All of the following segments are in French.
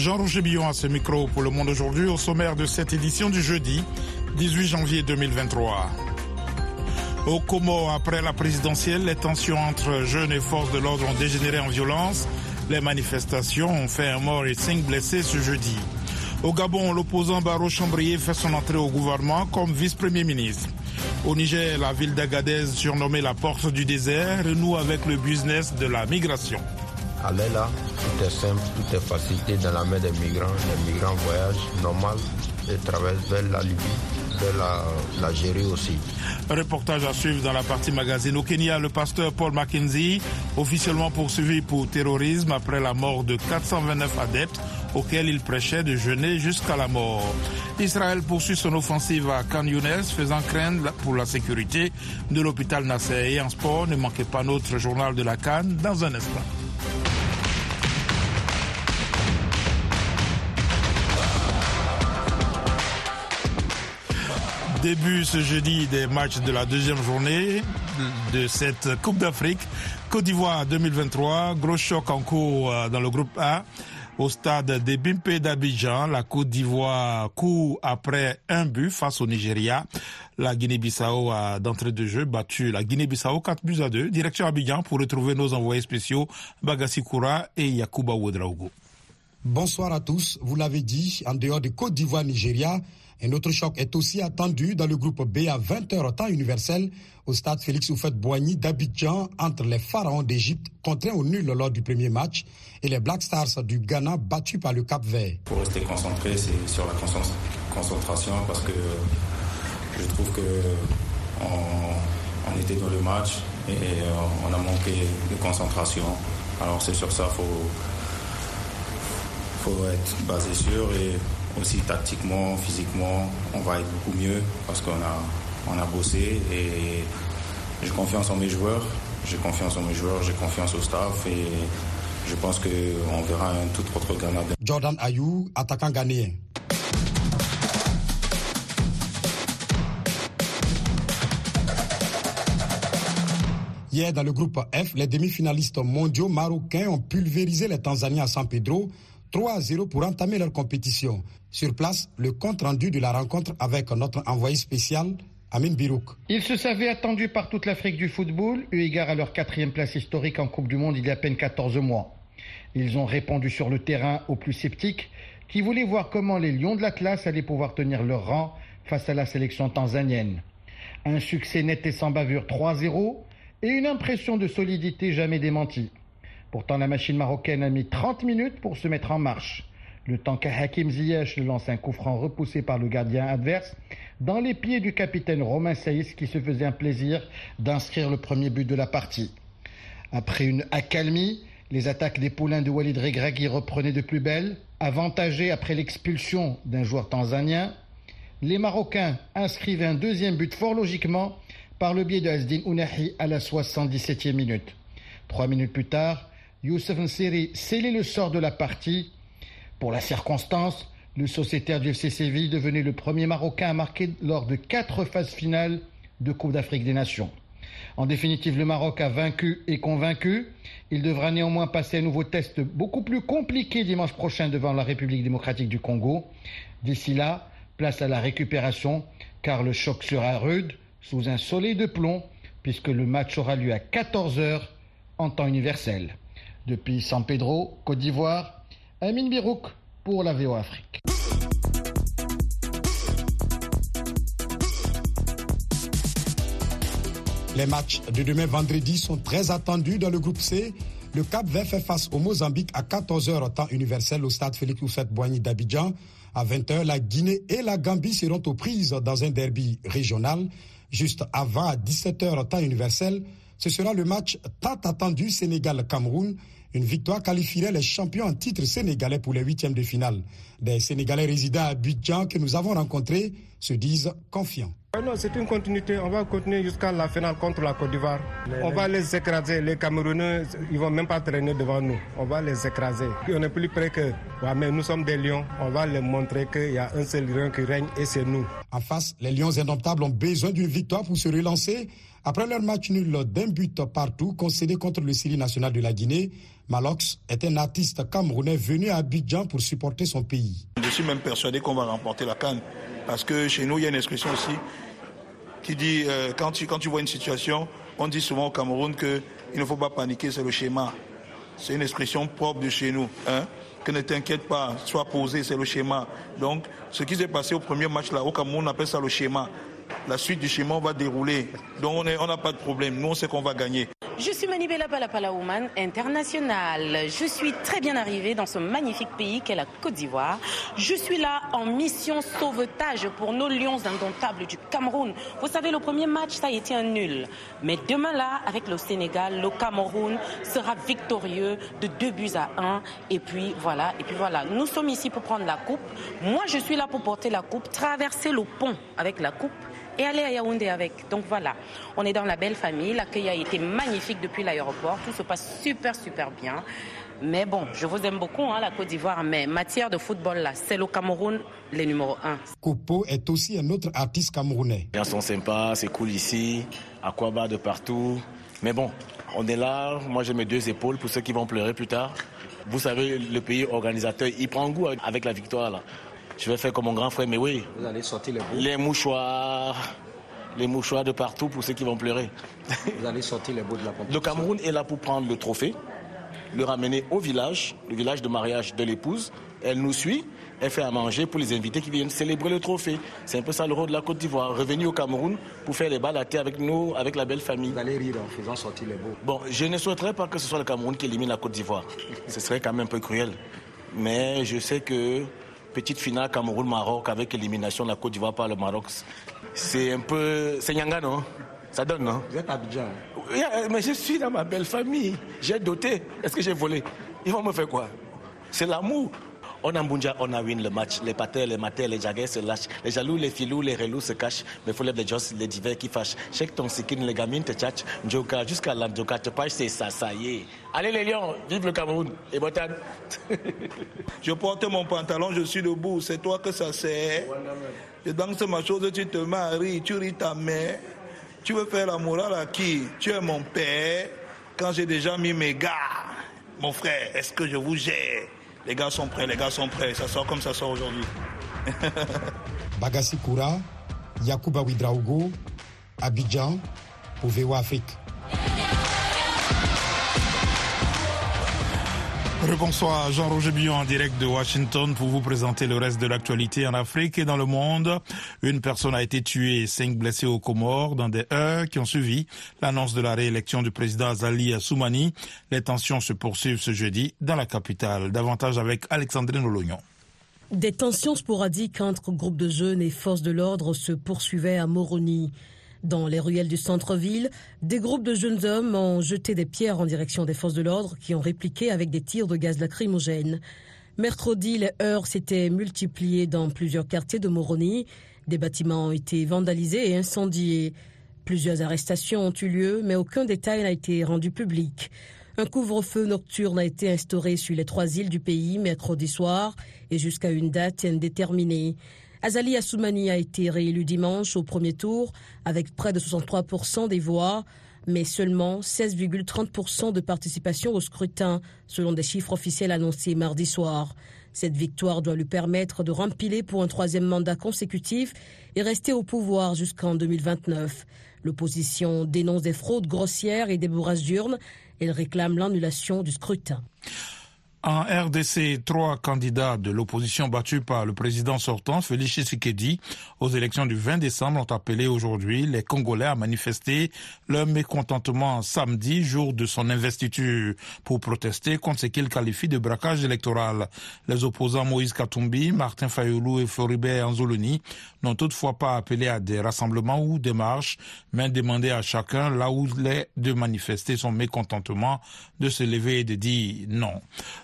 Jean-Roger Billon à ce micro pour le monde aujourd'hui au sommaire de cette édition du jeudi 18 janvier 2023. Au Como, après la présidentielle, les tensions entre jeunes et forces de l'ordre ont dégénéré en violence. Les manifestations ont fait un mort et cinq blessés ce jeudi. Au Gabon, l'opposant Baro Chambrier fait son entrée au gouvernement comme vice-premier ministre. Au Niger, la ville d'Agadez, surnommée la porte du désert, renoue avec le business de la migration. Allez là, tout est simple, tout est facilité dans la main des migrants. Les migrants voyagent normal et traversent vers la Libye, vers l'Algérie aussi. Un reportage à suivre dans la partie magazine. Au Kenya, le pasteur Paul Mackenzie, officiellement poursuivi pour terrorisme après la mort de 429 adeptes auxquels il prêchait de jeûner jusqu'à la mort. Israël poursuit son offensive à Khan Younes, faisant craindre pour la sécurité de l'hôpital Nasser. Et en sport, ne manquez pas notre journal de la Cannes dans un instant. Début ce jeudi des matchs de la deuxième journée de cette Coupe d'Afrique. Côte d'Ivoire 2023, gros choc en cours euh, dans le groupe A. Au stade des Bimpe d'Abidjan, la Côte d'Ivoire court après un but face au Nigeria. La Guinée-Bissau a d'entrée de jeu battu la Guinée-Bissau 4 buts à 2. Direction Abidjan pour retrouver nos envoyés spéciaux Bagassi Koura et Yakuba Ouedraogo. Bonsoir à tous. Vous l'avez dit, en dehors de Côte d'Ivoire-Nigeria, un autre choc est aussi attendu dans le groupe B à 20h temps universel au stade Félix Oufette-Boigny d'Abidjan entre les pharaons d'Égypte contraints au nul lors du premier match et les Black Stars du Ghana battus par le Cap Vert. Pour rester concentré, c'est sur la concentration parce que je trouve que on, était dans le match et on a manqué de concentration. Alors c'est sur ça qu'il faut, faut être basé sur et aussi tactiquement, physiquement, on va être beaucoup mieux parce qu'on a, on a bossé et j'ai confiance en mes joueurs, j'ai confiance en mes joueurs, j'ai confiance au staff et je pense qu'on verra un tout autre Ghana. Jordan Ayou, attaquant ghanéen. Hier, dans le groupe F, les demi-finalistes mondiaux marocains ont pulvérisé les Tanzaniens à San Pedro 3 à 0 pour entamer leur compétition. Sur place, le compte rendu de la rencontre avec notre envoyé spécial, Amin Birouk. Ils se savaient attendus par toute l'Afrique du football, eu égard à leur quatrième place historique en Coupe du Monde il y a à peine 14 mois. Ils ont répondu sur le terrain aux plus sceptiques, qui voulaient voir comment les Lions de l'Atlas allaient pouvoir tenir leur rang face à la sélection tanzanienne. Un succès net et sans bavure 3-0 et une impression de solidité jamais démentie. Pourtant, la machine marocaine a mis 30 minutes pour se mettre en marche. Le temps qu'à Hakim Ziyech lance un coup franc repoussé par le gardien adverse dans les pieds du capitaine Romain Saïs qui se faisait un plaisir d'inscrire le premier but de la partie. Après une accalmie, les attaques des poulains de Walid Regragui reprenaient de plus belle. Avantagés après l'expulsion d'un joueur tanzanien, les Marocains inscrivent un deuxième but fort logiquement par le biais de Asdin Ounahi à la 77e minute. Trois minutes plus tard, Youssef Nsiri scellait le sort de la partie. Pour la circonstance, le sociétaire du FC Séville devenait le premier Marocain à marquer lors de quatre phases finales de Coupe d'Afrique des Nations. En définitive, le Maroc a vaincu et convaincu. Il devra néanmoins passer un nouveau test beaucoup plus compliqué dimanche prochain devant la République démocratique du Congo. D'ici là, place à la récupération, car le choc sera rude, sous un soleil de plomb, puisque le match aura lieu à 14 heures en temps universel. Depuis San Pedro, Côte d'Ivoire, Amin Birouk pour la VO Afrique. Les matchs de demain vendredi sont très attendus dans le groupe C. Le Cap Vert fait face au Mozambique à 14h temps universel au stade Félix Houphouët-Boigny d'Abidjan. À 20h, la Guinée et la Gambie seront aux prises dans un derby régional. Juste avant, à 17h temps universel, ce sera le match tant attendu Sénégal-Cameroun. Une victoire qualifierait les champions en titre sénégalais pour les huitièmes de finale. Des Sénégalais résidant à Abidjan que nous avons rencontrés se disent confiants. Non, c'est une continuité. On va continuer jusqu'à la finale contre la Côte d'Ivoire. On va les écraser. Les Camerounais, ils vont même pas traîner devant nous. On va les écraser. On est plus près que. Ouais, mais nous sommes des lions. On va leur montrer qu'il y a un seul lion qui règne et c'est nous. En face, les Lions indomptables ont besoin d'une victoire pour se relancer. Après leur match nul d'un but partout concédé contre le Syrie national de la Guinée, Malox est un artiste camerounais venu à Abidjan pour supporter son pays. Je suis même persuadé qu'on va remporter la Cannes. Parce que chez nous, il y a une expression aussi qui dit, euh, quand, tu, quand tu vois une situation, on dit souvent au Cameroun qu'il ne faut pas paniquer, c'est le schéma. C'est une expression propre de chez nous. Hein? Que ne t'inquiète pas, sois posé, c'est le schéma. Donc, ce qui s'est passé au premier match là, au Cameroun, on appelle ça le schéma la suite du schéma va dérouler. Donc on n'a pas de problème. Nous, on sait qu'on va gagner. Je suis Manibela Palapalaouman, internationale. Je suis très bien arrivée dans ce magnifique pays qu'est la Côte d'Ivoire. Je suis là en mission sauvetage pour nos lions indomptables du Cameroun. Vous savez, le premier match, ça a été un nul. Mais demain là, avec le Sénégal, le Cameroun sera victorieux de deux buts à un. Et puis voilà, et puis voilà. Nous sommes ici pour prendre la coupe. Moi, je suis là pour porter la coupe, traverser le pont avec la coupe et aller à Yaoundé avec. Donc voilà, on est dans la belle famille. L'accueil a été magnifique depuis l'aéroport. Tout se passe super, super bien. Mais bon, je vous aime beaucoup, hein, la Côte d'Ivoire, mais matière de football, là, c'est le Cameroun, les numéros 1. Kopo est aussi un autre artiste camerounais. Les gens sont sympas, c'est cool ici, Aquaba de partout. Mais bon, on est là, moi j'ai mes deux épaules pour ceux qui vont pleurer plus tard. Vous savez, le pays organisateur, il prend goût avec la victoire là. Je vais faire comme mon grand frère, mais oui. Vous allez sortir les bouts. Les mouchoirs, les mouchoirs de partout pour ceux qui vont pleurer. Vous allez sortir les bouts de la compétition. Le Cameroun est là pour prendre le trophée, le ramener au village, le village de mariage de l'épouse. Elle nous suit, elle fait à manger pour les invités qui viennent célébrer le trophée. C'est un peu ça le rôle de la Côte d'Ivoire. Revenir au Cameroun pour faire les balles à terre avec nous, avec la belle famille. Vous allez rire en faisant sortir les bouts. Bon, je ne souhaiterais pas que ce soit le Cameroun qui élimine la Côte d'Ivoire. ce serait quand même un peu cruel. Mais je sais que petite finale Cameroun-Maroc avec élimination de la Côte d'Ivoire par le Maroc. C'est un peu. C'est Nyanga, non? Ça donne, non? Vous êtes Abidjan. Mais je suis dans ma belle famille. J'ai doté. Est-ce que j'ai volé? Ils vont me faire quoi? C'est l'amour. On a Mbunja, on a win le match. Les patères, les matères, les jaguets se lâchent. Les jaloux, les filous, les relous se cachent. Mais faut les joss, les divers qui fâchent. Check ton sikin, les gamines te tchatchent. Njoka, jusqu'à l'Andjoka, te page, c'est ça, ça y est. Allez les lions, vive le Cameroun. Et Botan. je porte mon pantalon, je suis debout. C'est toi que ça sert. Je danse ma chose, tu te maries, tu ris ta mère. Tu veux faire la morale à qui? Tu es mon père. Quand j'ai déjà mis mes gars, mon frère, est-ce que je vous gère? Les gars sont prêts, les gars sont prêts. Ça sort comme ça sort aujourd'hui. Bagassi Koura, Yakuba Widraogo, Abidjan, pour Afrique. Bonsoir, Jean-Roger Billon en direct de Washington pour vous présenter le reste de l'actualité en Afrique et dans le monde. Une personne a été tuée et cinq blessés aux Comores dans des heures qui ont suivi l'annonce de la réélection du président Azali Soumani. Les tensions se poursuivent ce jeudi dans la capitale. Davantage avec Alexandrine Olognon. Des tensions sporadiques entre groupes de jeunes et forces de l'ordre se poursuivaient à Moroni. Dans les ruelles du centre-ville, des groupes de jeunes hommes ont jeté des pierres en direction des forces de l'ordre qui ont répliqué avec des tirs de gaz lacrymogène. Mercredi, les heurts s'étaient multipliés dans plusieurs quartiers de Moroni. Des bâtiments ont été vandalisés et incendiés. Plusieurs arrestations ont eu lieu, mais aucun détail n'a été rendu public. Un couvre-feu nocturne a été instauré sur les trois îles du pays mercredi soir et jusqu'à une date indéterminée. Azali Assoumani a été réélu dimanche au premier tour avec près de 63% des voix, mais seulement 16,30% de participation au scrutin, selon des chiffres officiels annoncés mardi soir. Cette victoire doit lui permettre de rempiler pour un troisième mandat consécutif et rester au pouvoir jusqu'en 2029. L'opposition dénonce des fraudes grossières et des bourrages d'urnes. Elle réclame l'annulation du scrutin. En RDC, trois candidats de l'opposition battus par le président sortant, Félix Tshisekedi, aux élections du 20 décembre ont appelé aujourd'hui les Congolais à manifester leur mécontentement samedi, jour de son investiture, pour protester contre ce qu'ils qualifient de braquage électoral. Les opposants Moïse Katumbi, Martin Fayoulou et Floribert Anzoloni n'ont toutefois pas appelé à des rassemblements ou des marches, mais demandé à chacun, là où il est, de manifester son mécontentement, de se lever et de dire non.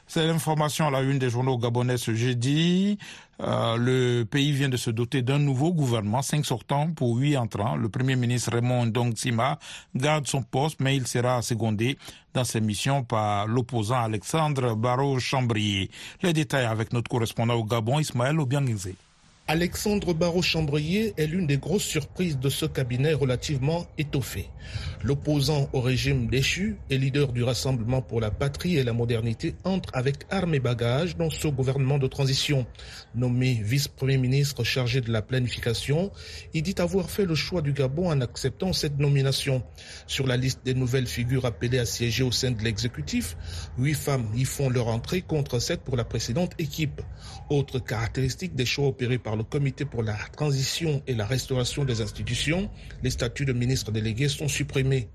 C'est l'information à la une des journaux gabonais ce jeudi. Euh, le pays vient de se doter d'un nouveau gouvernement, cinq sortants pour huit entrants. Le premier ministre Raymond Sima garde son poste, mais il sera secondé dans ses missions par l'opposant Alexandre Barrault-Chambrier. Les détails avec notre correspondant au Gabon, Ismaël Obiangizé. Alexandre Barrault-Chambrier est l'une des grosses surprises de ce cabinet relativement étoffé. L'opposant au régime déchu et leader du Rassemblement pour la patrie et la modernité entre avec armes et bagages dans ce gouvernement de transition. Nommé vice-premier ministre chargé de la planification, il dit avoir fait le choix du Gabon en acceptant cette nomination. Sur la liste des nouvelles figures appelées à siéger au sein de l'exécutif, huit femmes y font leur entrée contre sept pour la précédente équipe. Autre caractéristique des choix opérés par le Comité pour la transition et la restauration des institutions, les statuts de ministres délégués sont supprimés.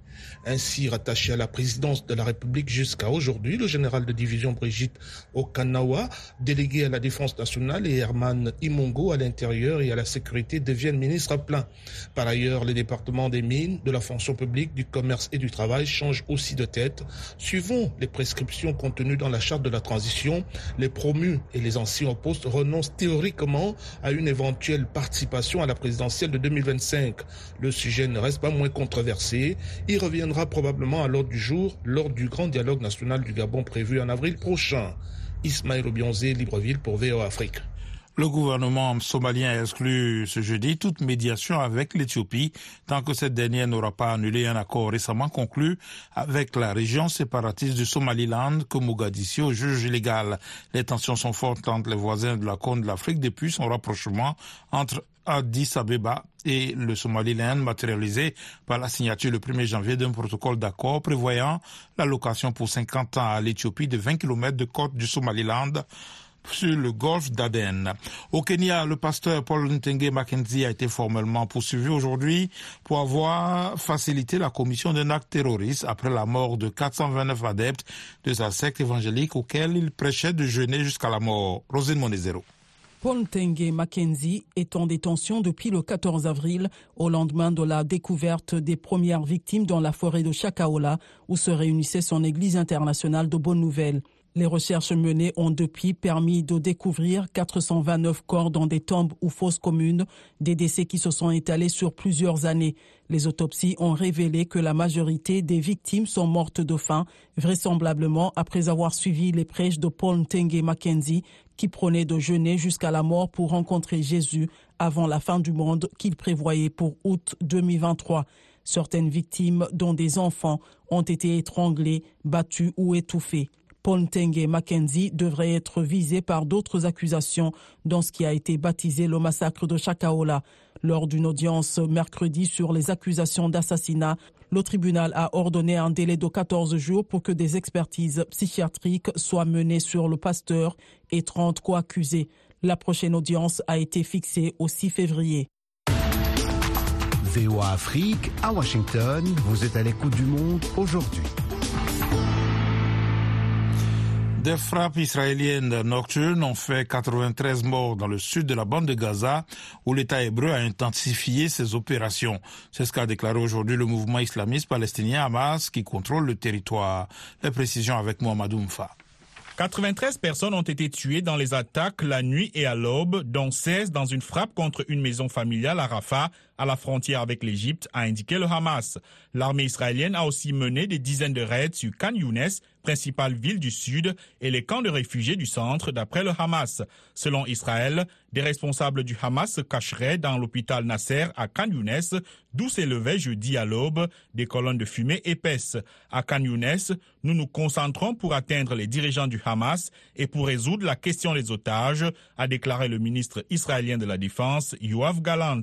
Ainsi rattaché à la présidence de la République jusqu'à aujourd'hui, le général de division Brigitte Okanawa, délégué à la défense nationale, et Herman Imongo à l'intérieur et à la sécurité deviennent ministres pleins. Par ailleurs, les départements des mines, de la fonction publique, du commerce et du travail changent aussi de tête. Suivant les prescriptions contenues dans la charte de la transition, les promus et les anciens au poste renoncent théoriquement à une éventuelle participation à la présidentielle de 2025. Le sujet ne reste pas moins controversé. Reviendra probablement à l'ordre du jour lors du grand dialogue national du Gabon prévu en avril prochain. Ismaël Obionzé, Libreville pour VO Afrique. Le gouvernement somalien a exclu ce jeudi toute médiation avec l'Éthiopie tant que cette dernière n'aura pas annulé un accord récemment conclu avec la région séparatiste du Somaliland que Mogadiscio juge illégal. Les tensions sont fortes entre les voisins de la Corne de l'Afrique depuis son rapprochement entre Addis Abeba et le Somaliland matérialisé par la signature le 1er janvier d'un protocole d'accord prévoyant l'allocation pour 50 ans à l'Éthiopie de 20 km de côte du Somaliland sur le golfe d'Aden. Au Kenya, le pasteur Paul Ntenge Mackenzie a été formellement poursuivi aujourd'hui pour avoir facilité la commission d'un acte terroriste après la mort de 429 adeptes de sa secte évangélique auquel il prêchait de jeûner jusqu'à la mort. Rosine Monezero. Paul Ntenge Mackenzie est en détention depuis le 14 avril, au lendemain de la découverte des premières victimes dans la forêt de Chakaola, où se réunissait son église internationale de bonnes nouvelles. Les recherches menées ont depuis permis de découvrir 429 corps dans des tombes ou fosses communes, des décès qui se sont étalés sur plusieurs années. Les autopsies ont révélé que la majorité des victimes sont mortes de faim, vraisemblablement après avoir suivi les prêches de Paul Ntenge Mackenzie, qui prônait de jeûner jusqu'à la mort pour rencontrer Jésus avant la fin du monde qu'il prévoyait pour août 2023. Certaines victimes, dont des enfants, ont été étranglées, battues ou étouffées. Paul Ntenge Mackenzie devrait être visé par d'autres accusations dans ce qui a été baptisé le massacre de Chakaola. Lors d'une audience mercredi sur les accusations d'assassinat, le tribunal a ordonné un délai de 14 jours pour que des expertises psychiatriques soient menées sur le pasteur et 30 co-accusés. La prochaine audience a été fixée au 6 février. VOA Afrique, à Washington, vous êtes à l'écoute du monde aujourd'hui. Des frappes israéliennes nocturnes ont fait 93 morts dans le sud de la bande de Gaza, où l'État hébreu a intensifié ses opérations. C'est ce qu'a déclaré aujourd'hui le mouvement islamiste palestinien Hamas qui contrôle le territoire. Les précisions avec Mohamed Oumfa. 93 personnes ont été tuées dans les attaques la nuit et à l'aube, dont 16 dans une frappe contre une maison familiale à Rafah, à la frontière avec l'Égypte, a indiqué le Hamas. L'armée israélienne a aussi mené des dizaines de raids sur Khan Younes, principale ville du sud, et les camps de réfugiés du centre, d'après le Hamas. Selon Israël, des responsables du Hamas se cacheraient dans l'hôpital Nasser à Khan Younes, d'où s'élevaient jeudi à l'aube des colonnes de fumée épaisses. À Khan Younes, nous nous concentrons pour atteindre les dirigeants du Hamas et pour résoudre la question des otages, a déclaré le ministre israélien de la Défense, Yoav Galant.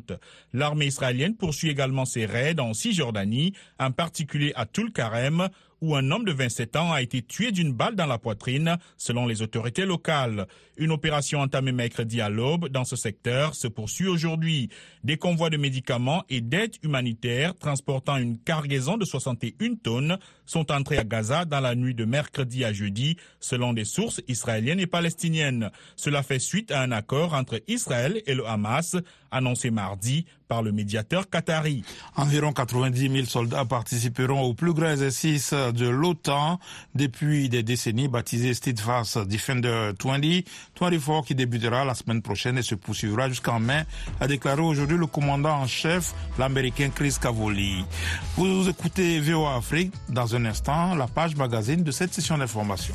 L'armée israélienne poursuit également ses raids en Cisjordanie, en particulier à Tulkarem, où un homme de 27 ans a été tué d'une balle dans la poitrine, selon les autorités locales. Une opération entamée mercredi à l'aube dans ce secteur se poursuit aujourd'hui. Des convois de médicaments et d'aide humanitaire transportant une cargaison de 61 tonnes sont entrés à Gaza dans la nuit de mercredi à jeudi, selon des sources israéliennes et palestiniennes. Cela fait suite à un accord entre Israël et le Hamas, annoncé mardi par le médiateur qatari. Environ 90 000 soldats participeront au plus grand exercice de l'OTAN depuis des décennies baptisé Steadfast Defender 2024 qui débutera la semaine prochaine et se poursuivra jusqu'en mai, a déclaré aujourd'hui le commandant en chef, l'américain Chris Cavoli. Vous écoutez VOA Afrique dans un instant, la page magazine de cette session d'information.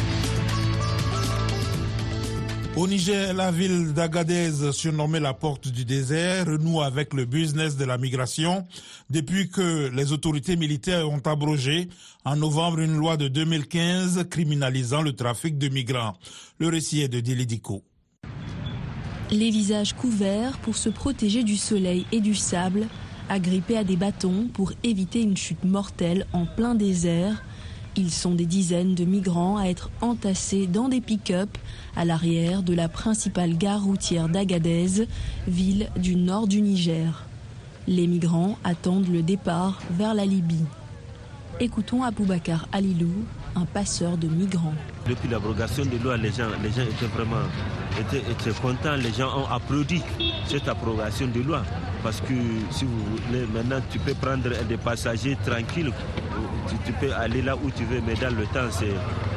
Au Niger, la ville d'Agadez, surnommée la porte du désert, renoue avec le business de la migration depuis que les autorités militaires ont abrogé en novembre une loi de 2015 criminalisant le trafic de migrants. Le récit est de Dilidico. Les visages couverts pour se protéger du soleil et du sable, agrippés à des bâtons pour éviter une chute mortelle en plein désert. Ils sont des dizaines de migrants à être entassés dans des pick-up à l'arrière de la principale gare routière d'Agadez, ville du nord du Niger. Les migrants attendent le départ vers la Libye. Écoutons Aboubacar Alilou, un passeur de migrants. Depuis l'abrogation de loi, les gens, les gens étaient vraiment étaient, étaient contents, les gens ont applaudi cette abrogation de loi. Parce que si vous voulez, maintenant tu peux prendre des passagers tranquilles, tu, tu peux aller là où tu veux, mais dans le temps,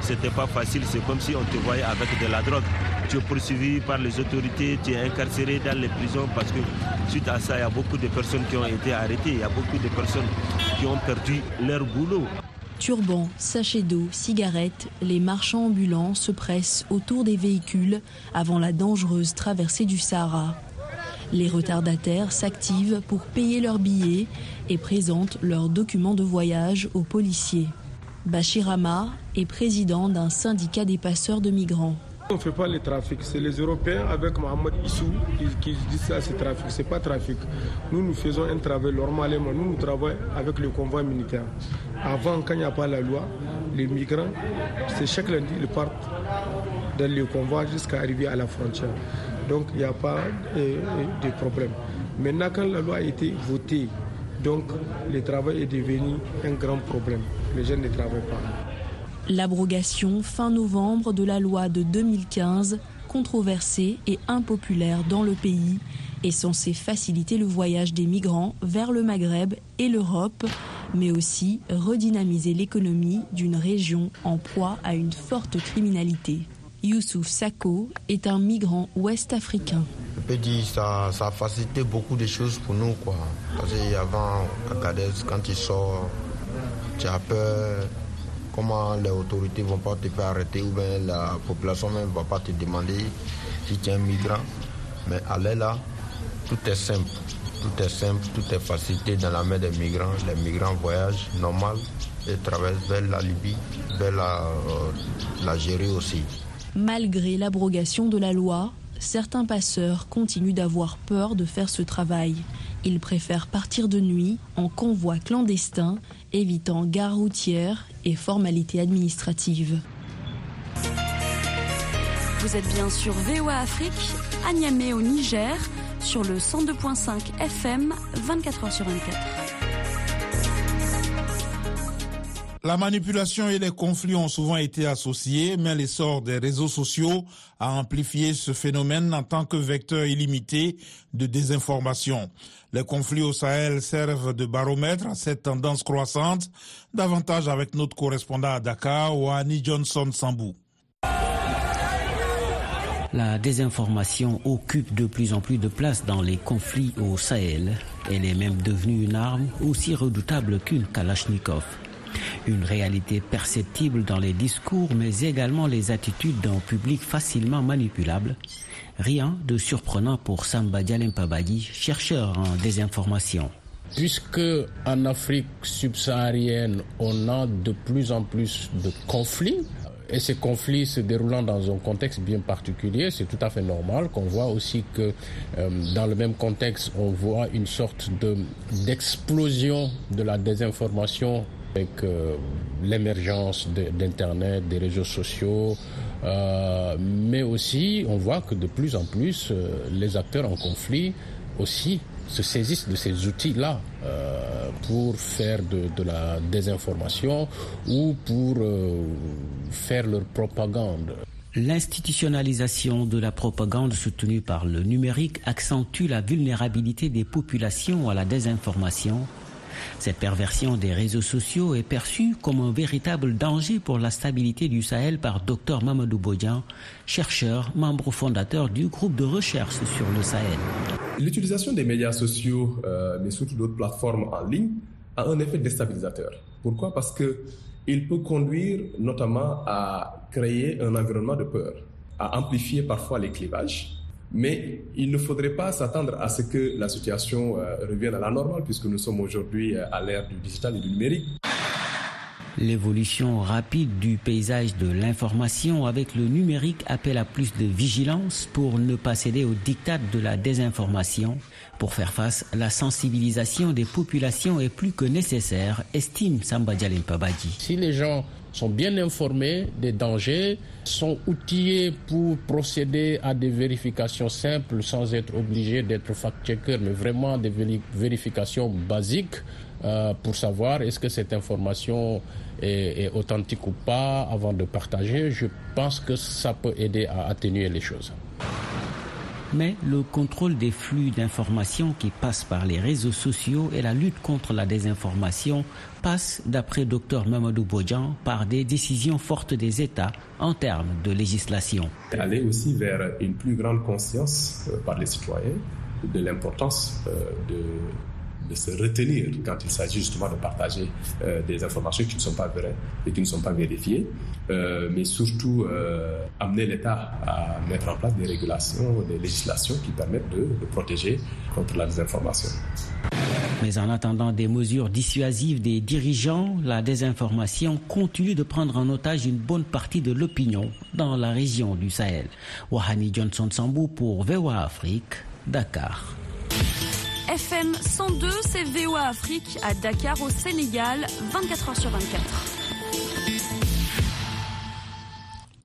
c'était pas facile. C'est comme si on te voyait avec de la drogue. Tu es poursuivi par les autorités, tu es incarcéré dans les prisons parce que suite à ça, il y a beaucoup de personnes qui ont été arrêtées, il y a beaucoup de personnes qui ont perdu leur boulot. Turbans, sachets d'eau, cigarettes, les marchands ambulants se pressent autour des véhicules avant la dangereuse traversée du Sahara. Les retardataires s'activent pour payer leurs billets et présentent leurs documents de voyage aux policiers. Bachir Hama est président d'un syndicat des passeurs de migrants. On ne fait pas le trafic, c'est les Européens avec Mohamed Issou qui, disent ça c'est trafic, c'est pas trafic. Nous nous faisons un travail normalement, nous nous travaillons avec le convoi militaire. Avant, quand il n'y a pas la loi, les migrants, c'est chaque lundi, ils partent dans le convoi jusqu'à arriver à la frontière. Donc il n'y a pas euh, de problème. Maintenant, quand la loi a été votée, donc le travail est devenu un grand problème. Les jeunes ne travaillent pas. L'abrogation fin novembre de la loi de 2015, controversée et impopulaire dans le pays, est censée faciliter le voyage des migrants vers le Maghreb et l'Europe, mais aussi redynamiser l'économie d'une région en proie à une forte criminalité. Youssouf Sako est un migrant ouest-africain. Je peux dire ça, ça a facilité beaucoup de choses pour nous. Quoi. Parce qu'avant, quand tu sors, tu as peur comment les autorités ne vont pas te faire arrêter ou bien la population même ne va pas te demander si tu es un migrant. Mais aller là, tout est simple. Tout est simple, tout est facilité dans la main des migrants. Les migrants voyagent normal et traversent vers la Libye, vers l'Algérie la, aussi. Malgré l'abrogation de la loi, certains passeurs continuent d'avoir peur de faire ce travail. Ils préfèrent partir de nuit en convoi clandestin, évitant gares routières et formalités administratives. Vous êtes bien sur VOA Afrique, à Niamey au Niger, sur le 102.5 FM, 24h sur 24. La manipulation et les conflits ont souvent été associés, mais l'essor des réseaux sociaux a amplifié ce phénomène en tant que vecteur illimité de désinformation. Les conflits au Sahel servent de baromètre à cette tendance croissante, davantage avec notre correspondant à Dakar, Wani Johnson Sambou. La désinformation occupe de plus en plus de place dans les conflits au Sahel. Elle est même devenue une arme aussi redoutable qu'une Kalachnikov. Une réalité perceptible dans les discours, mais également les attitudes d'un public facilement manipulable. Rien de surprenant pour Samba Dialempabadi, chercheur en désinformation. Puisque en Afrique subsaharienne, on a de plus en plus de conflits, et ces conflits se déroulant dans un contexte bien particulier, c'est tout à fait normal qu'on voit aussi que euh, dans le même contexte, on voit une sorte de d'explosion de la désinformation Avec euh, l'émergence d'Internet, des réseaux sociaux, euh, mais aussi on voit que de plus en plus les acteurs en conflit aussi se saisissent de ces outils-là pour faire de, la désinformation ou pour faire leur propagande. L'institutionnalisation de la propagande soutenue par le numérique accentue la vulnérabilité des populations à la désinformation. Cette perversion des réseaux sociaux est perçue comme un véritable danger pour la stabilité du Sahel par Dr Mamadou Bodian, chercheur, membre fondateur du groupe de recherche sur le Sahel. L'utilisation des médias sociaux, euh, mais surtout d'autres plateformes en ligne, a un effet déstabilisateur. Pourquoi? Parce que il peut conduire notamment à créer un environnement de peur, à amplifier parfois les clivages. Mais il ne faudrait pas s'attendre à ce que la situation euh, revienne à la normale, puisque nous sommes aujourd'hui euh, à l'ère du digital et du numérique. L'évolution rapide du paysage de l'information avec le numérique appelle à plus de vigilance pour ne pas céder au diktat de la désinformation. Pour faire face, la sensibilisation des populations est plus que nécessaire, estime Samba Pabadji. Si les gens sont bien informés des dangers, sont outillés pour procéder à des vérifications simples sans être obligés d'être fact-checkers, mais vraiment des vérifications basiques euh, pour savoir est-ce que cette information est, authentique ou pas avant de partager. Je pense que ça peut aider à atténuer les choses. Mais le contrôle des flux d'informations qui passent par les réseaux sociaux et la lutte contre la désinformation passent, d'après Dr Mamadou Bodjan, par des décisions fortes des États en termes de législation. Aller aussi vers une plus grande conscience euh, par les citoyens de l'importance euh, de de se retenir quand il s'agit justement de partager euh, des informations qui ne sont pas vraies et qui ne sont pas vérifiées, euh, mais surtout euh, amener l'État à mettre en place des régulations, des législations qui permettent de, protéger contre la désinformation. Mais en attendant des mesures dissuasives des dirigeants, la désinformation continue de prendre en otage une bonne partie de l'opinion dans la région du Sahel. Wahani Johnson Sambou pour VOA Afrique, Dakar. FM 102, c'est VOA Afrique à Dakar au Sénégal, 24 h sur 24.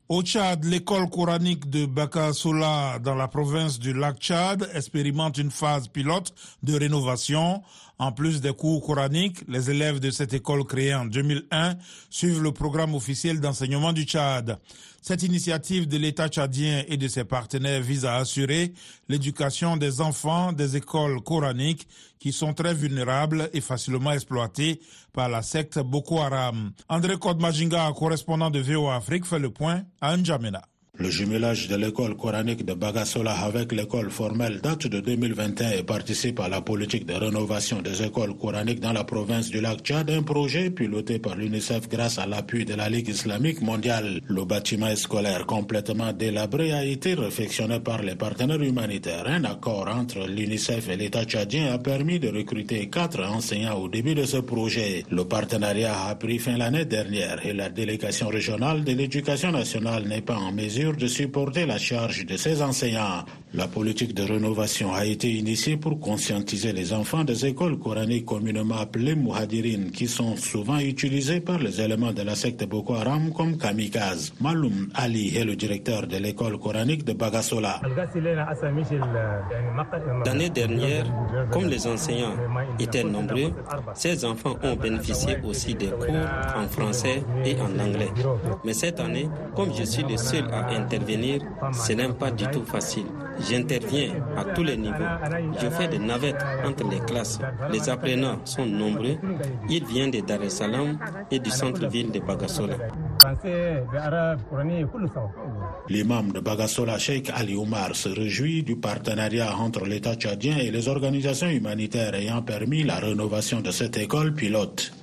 Au Tchad, l'école coranique de Bakasola dans la province du lac Tchad expérimente une phase pilote de rénovation en plus des cours coraniques, les élèves de cette école créée en 2001 suivent le programme officiel d'enseignement du Tchad. Cette initiative de l'État tchadien et de ses partenaires vise à assurer l'éducation des enfants des écoles coraniques qui sont très vulnérables et facilement exploités par la secte Boko Haram. André Kodmajinga, correspondant de VOA Afrique, fait le point à N'Djamena. Le jumelage de l'école coranique de Bagasola avec l'école formelle date de 2021 et participe à la politique de rénovation des écoles coraniques dans la province du lac Tchad, un projet piloté par l'UNICEF grâce à l'appui de la Ligue islamique mondiale. Le bâtiment scolaire complètement délabré a été réfectionné par les partenaires humanitaires. Un accord entre l'UNICEF et l'État tchadien a permis de recruter quatre enseignants au début de ce projet. Le partenariat a pris fin l'année dernière et la délégation régionale de l'éducation nationale n'est pas en mesure de supporter la charge de ces enseignants. La politique de rénovation a été initiée pour conscientiser les enfants des écoles coraniques communément appelées Muhadirin, qui sont souvent utilisés par les éléments de la secte Boko Haram comme kamikaz. Maloum Ali est le directeur de l'école coranique de Bagasola. L'année dernière, comme les enseignants étaient nombreux, ces enfants ont bénéficié aussi des cours en français et en anglais. Mais cette année, comme je suis le seul à intervenir, ce n'est pas du tout facile. J'interviens à tous les niveaux. Je fais des navettes entre les classes. Les apprenants sont nombreux. Ils viennent de Dar es Salaam et du centre-ville de Bagasola. L'imam de Bagasola, Sheikh Ali Omar, se réjouit du partenariat entre l'État tchadien et les organisations humanitaires ayant permis la rénovation de cette école pilote.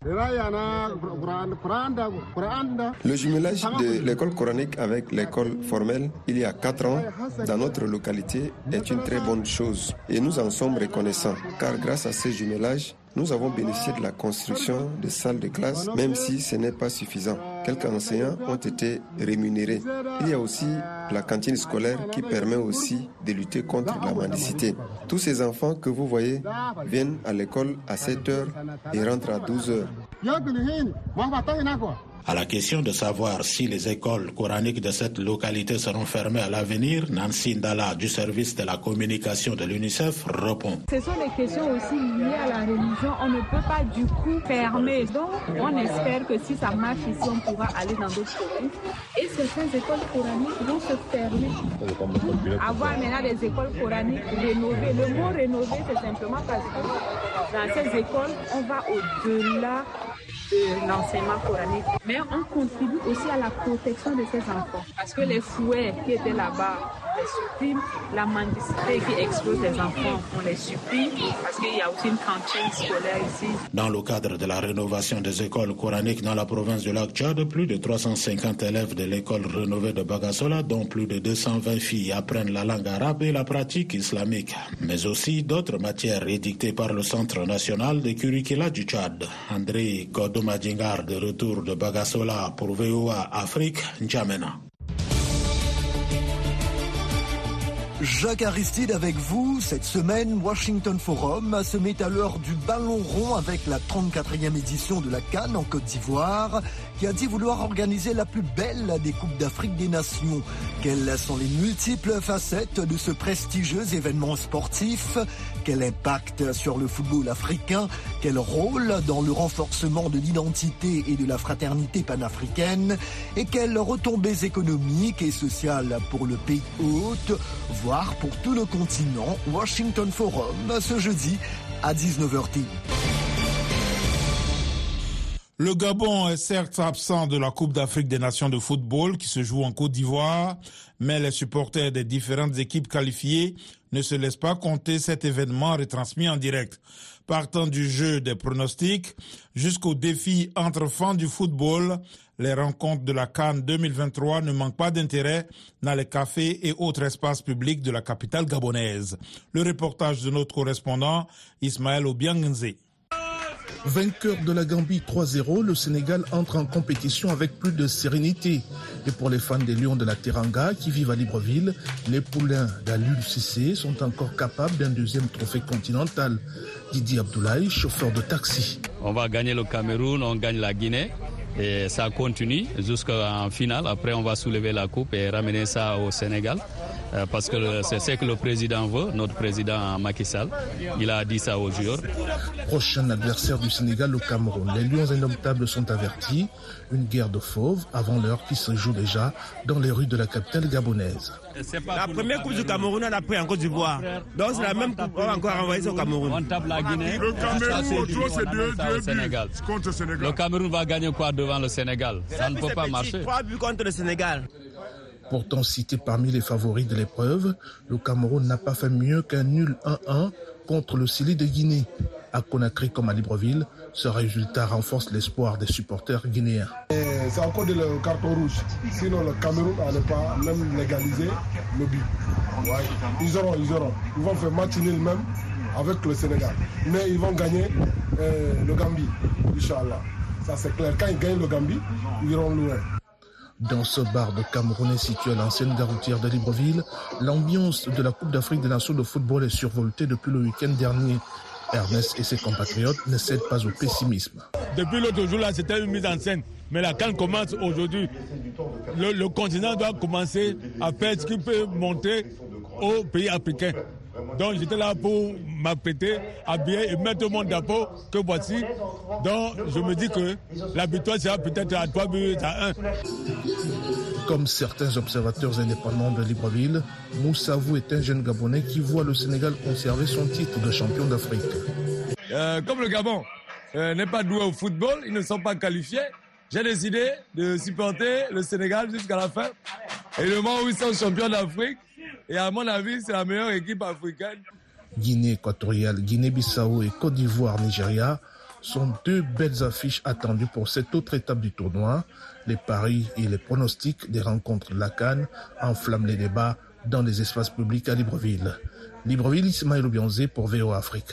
Le jumelage de l'école coranique avec l'école formelle il y a quatre ans dans notre localité est une très bonne chose et nous en sommes reconnaissants car grâce à ce jumelage, nous avons bénéficié de la construction de salles de classe, même si ce n'est pas suffisant quelques enseignants ont été rémunérés. Il y a aussi la cantine scolaire qui permet aussi de lutter contre la mendicité. Tous ces enfants que vous voyez viennent à l'école à 7 heures et rentrent à 12 heures. À la question de savoir si les écoles coraniques de cette localité seront fermées à l'avenir, Nancy Ndala du service de la communication de l'UNICEF répond. Ce sont des questions aussi liées à la religion. On ne peut pas du coup fermer. Donc on espère que si ça marche ici, on pourra aller dans d'autres pays. Et certaines écoles coraniques vont se fermer. Avoir maintenant des écoles coraniques rénovées. Le mot rénover, c'est simplement parce que dans ces écoles, on va au-delà de l'enseignement coranique. Mais on contribue aussi à la protection de ces enfants. Parce que les fouets qui étaient là-bas, les supprime. La mendicité qui explose les enfants, on les supprime. Parce qu'il y a aussi une cantine scolaire ici. Dans le cadre de la rénovation des écoles coraniques dans la province du lac Tchad, plus de 350 élèves de l'école rénovée de Bagasola, dont plus de 220 filles, apprennent la langue arabe et la pratique islamique. Mais aussi d'autres matières édictées par le Centre national de curricula du Tchad. André Kodomadjingar, de retour de Bagasola pour VOA Afrique, N'Djamena. Jacques Aristide avec vous. Cette semaine, Washington Forum se met à l'heure du ballon rond avec la 34e édition de la Cannes en Côte d'Ivoire, qui a dit vouloir organiser la plus belle des Coupes d'Afrique des Nations. Quelles sont les multiples facettes de ce prestigieux événement sportif? Quel impact sur le football africain? Quel rôle dans le renforcement de l'identité et de la fraternité panafricaine? Et quelles retombées économiques et sociales pour le pays hôte voire pour tout le continent, Washington Forum ce jeudi à 19h10. Le Gabon est certes absent de la Coupe d'Afrique des Nations de football qui se joue en Côte d'Ivoire, mais les supporters des différentes équipes qualifiées ne se laissent pas compter cet événement retransmis en direct. Partant du jeu des pronostics jusqu'au défi entre fans du football, les rencontres de la Cannes 2023 ne manquent pas d'intérêt dans les cafés et autres espaces publics de la capitale gabonaise. Le reportage de notre correspondant Ismaël Obiangenze. Vainqueur de la Gambie 3-0, le Sénégal entre en compétition avec plus de sérénité. Et pour les fans des Lions de la Teranga qui vivent à Libreville, les poulains d'Alul Cissé sont encore capables d'un deuxième trophée continental. Didi Abdoulaye, chauffeur de taxi. On va gagner le Cameroun, on gagne la Guinée. Et ça continue jusqu'en finale. Après, on va soulever la coupe et ramener ça au Sénégal. Euh, parce que c'est ce que le président veut, notre président Macky Sall. Il a dit ça aux joueurs. Prochain adversaire du Sénégal, le Cameroun. Les Lions indomptables sont avertis. Une guerre de fauves avant l'heure qui se joue déjà dans les rues de la capitale gabonaise. La première coupe du Cameroun, on a pris en Côte d'Ivoire. Donc c'est la même coupe, on va encore envoyer au Cameroun. On tape la Guinée. Le Cameroun, c'est deux, deux Sénégal. contre le Sénégal. Le Cameroun va gagner quoi devant le Sénégal Ça ne peut pas marcher. Trois buts contre le Sénégal. Pourtant cité parmi les favoris de l'épreuve, le Cameroun n'a pas fait mieux qu'un nul 1-1 contre le Sili de Guinée. À Conakry comme à Libreville, ce résultat renforce l'espoir des supporters guinéens. C'est encore le carton rouge. Sinon, le Cameroun n'allait pas même légaliser le but. Ouais. Ils auront, ils auront. Ils vont faire match nul même avec le Sénégal. Mais ils vont gagner euh, le Gambie, Inch'Allah. Ça c'est clair. Quand ils gagnent le Gambie, ils iront loin. Dans ce bar de Camerounais situé à l'ancienne gare routière de Libreville, l'ambiance de la Coupe d'Afrique des Nations de football est survoltée depuis le week-end dernier. Ernest et ses compatriotes ne cèdent pas au pessimisme. Depuis l'autre jour, là, c'était une mise en scène. Mais la canne commence aujourd'hui. Le, le, continent doit commencer à faire ce qu'il peut montrer aux pays africains. Donc j'étais là pour m'apprêter, habiller et mettre au monde d'accord que voici. Donc je me dis que la victoire sera peut-être à 3 buts à 1. Comme certains observateurs indépendants de Libreville, Moussavou est un jeune Gabonais qui voit le Sénégal conserver son titre de champion d'Afrique. Euh, comme le Gabon euh, n'est pas doué au football, ils ne sont pas qualifiés. J'ai décidé de supporter le Sénégal jusqu'à la fin. Et le moment où ils sont champions d'Afrique, et à mon avis, c'est la meilleure équipe africaine. Guinée équatoriale, Guinée-Bissau et Côte d'Ivoire-Nigeria sont deux belles affiches attendues pour cette autre étape du tournoi. Les paris et les pronostics des rencontres de la Cannes enflamment les débats dans les espaces publics à Libreville. Libreville, Ismaël Obianzé pour VO Afrique.